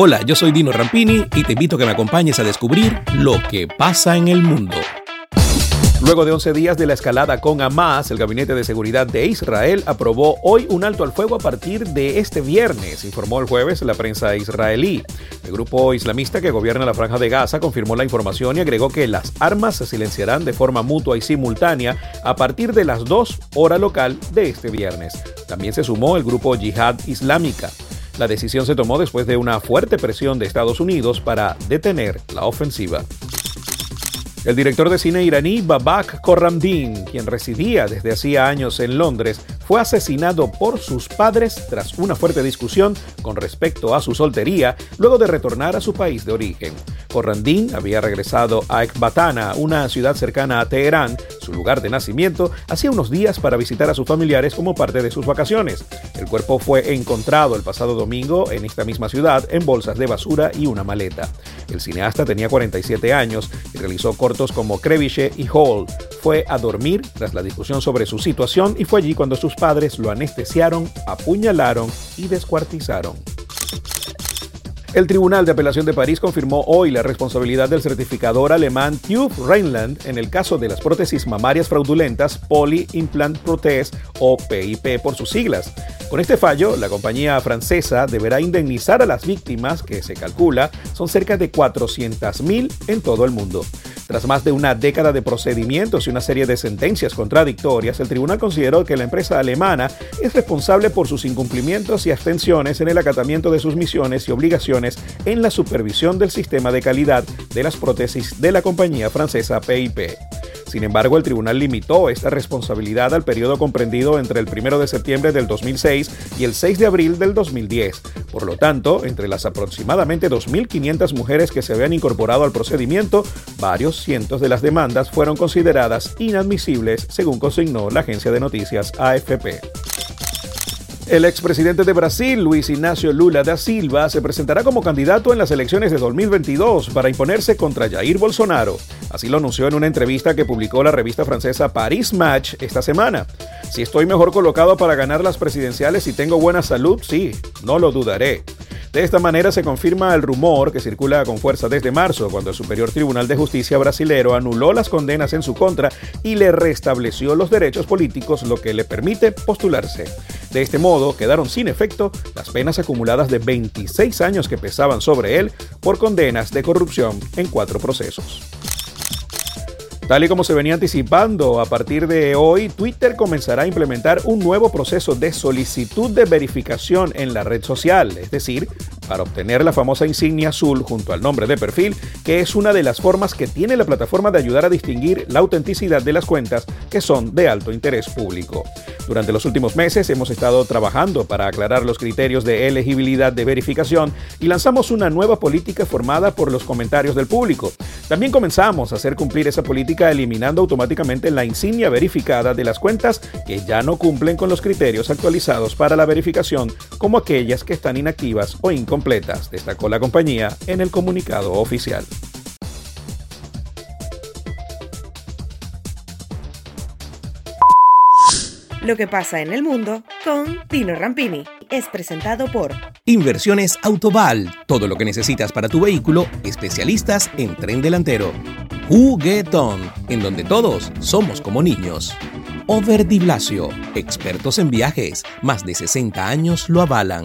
Hola, yo soy Dino Rampini y te invito a que me acompañes a descubrir lo que pasa en el mundo. Luego de 11 días de la escalada con Hamas, el Gabinete de Seguridad de Israel aprobó hoy un alto al fuego a partir de este viernes, informó el jueves la prensa israelí. El grupo islamista que gobierna la franja de Gaza confirmó la información y agregó que las armas se silenciarán de forma mutua y simultánea a partir de las 2 hora local de este viernes. También se sumó el grupo Yihad Islámica. La decisión se tomó después de una fuerte presión de Estados Unidos para detener la ofensiva. El director de cine iraní Babak Khorramdin, quien residía desde hacía años en Londres, fue asesinado por sus padres tras una fuerte discusión con respecto a su soltería luego de retornar a su país de origen. Corrandín había regresado a Ekbatana, una ciudad cercana a Teherán, su lugar de nacimiento, hacía unos días para visitar a sus familiares como parte de sus vacaciones. El cuerpo fue encontrado el pasado domingo en esta misma ciudad en bolsas de basura y una maleta. El cineasta tenía 47 años y realizó cortos como Creviche y Hall. Fue a dormir tras la discusión sobre su situación y fue allí cuando sus padres lo anestesiaron, apuñalaron y descuartizaron. El Tribunal de Apelación de París confirmó hoy la responsabilidad del certificador alemán TÜV Rheinland en el caso de las prótesis mamarias fraudulentas Poly Implant Prothèse o PIP por sus siglas. Con este fallo, la compañía francesa deberá indemnizar a las víctimas, que se calcula son cerca de 400.000 en todo el mundo. Tras más de una década de procedimientos y una serie de sentencias contradictorias, el tribunal consideró que la empresa alemana es responsable por sus incumplimientos y abstenciones en el acatamiento de sus misiones y obligaciones en la supervisión del sistema de calidad de las prótesis de la compañía francesa PIP. Sin embargo, el tribunal limitó esta responsabilidad al periodo comprendido entre el 1 de septiembre del 2006 y el 6 de abril del 2010. Por lo tanto, entre las aproximadamente 2.500 mujeres que se habían incorporado al procedimiento, varios cientos de las demandas fueron consideradas inadmisibles, según consignó la agencia de noticias AFP. El expresidente de Brasil, Luis Ignacio Lula da Silva, se presentará como candidato en las elecciones de 2022 para imponerse contra Jair Bolsonaro. Así lo anunció en una entrevista que publicó la revista francesa Paris Match esta semana. Si estoy mejor colocado para ganar las presidenciales y tengo buena salud, sí, no lo dudaré. De esta manera se confirma el rumor que circula con fuerza desde marzo, cuando el Superior Tribunal de Justicia brasilero anuló las condenas en su contra y le restableció los derechos políticos, lo que le permite postularse. De este modo, quedaron sin efecto las penas acumuladas de 26 años que pesaban sobre él por condenas de corrupción en cuatro procesos. Tal y como se venía anticipando, a partir de hoy Twitter comenzará a implementar un nuevo proceso de solicitud de verificación en la red social, es decir, para obtener la famosa insignia azul junto al nombre de perfil, que es una de las formas que tiene la plataforma de ayudar a distinguir la autenticidad de las cuentas que son de alto interés público. Durante los últimos meses hemos estado trabajando para aclarar los criterios de elegibilidad de verificación y lanzamos una nueva política formada por los comentarios del público. También comenzamos a hacer cumplir esa política eliminando automáticamente la insignia verificada de las cuentas que ya no cumplen con los criterios actualizados para la verificación, como aquellas que están inactivas o incompletas completas, destacó la compañía en el comunicado oficial. Lo que pasa en el mundo con Tino Rampini es presentado por Inversiones Autoval, todo lo que necesitas para tu vehículo, especialistas en tren delantero. Juguetón, en donde todos somos como niños. Over Blasio, expertos en viajes, más de 60 años lo avalan.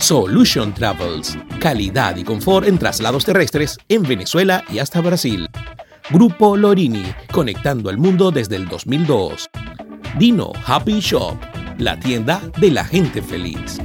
Solution Travels, calidad y confort en traslados terrestres en Venezuela y hasta Brasil. Grupo Lorini, conectando al mundo desde el 2002. Dino Happy Shop, la tienda de la gente feliz.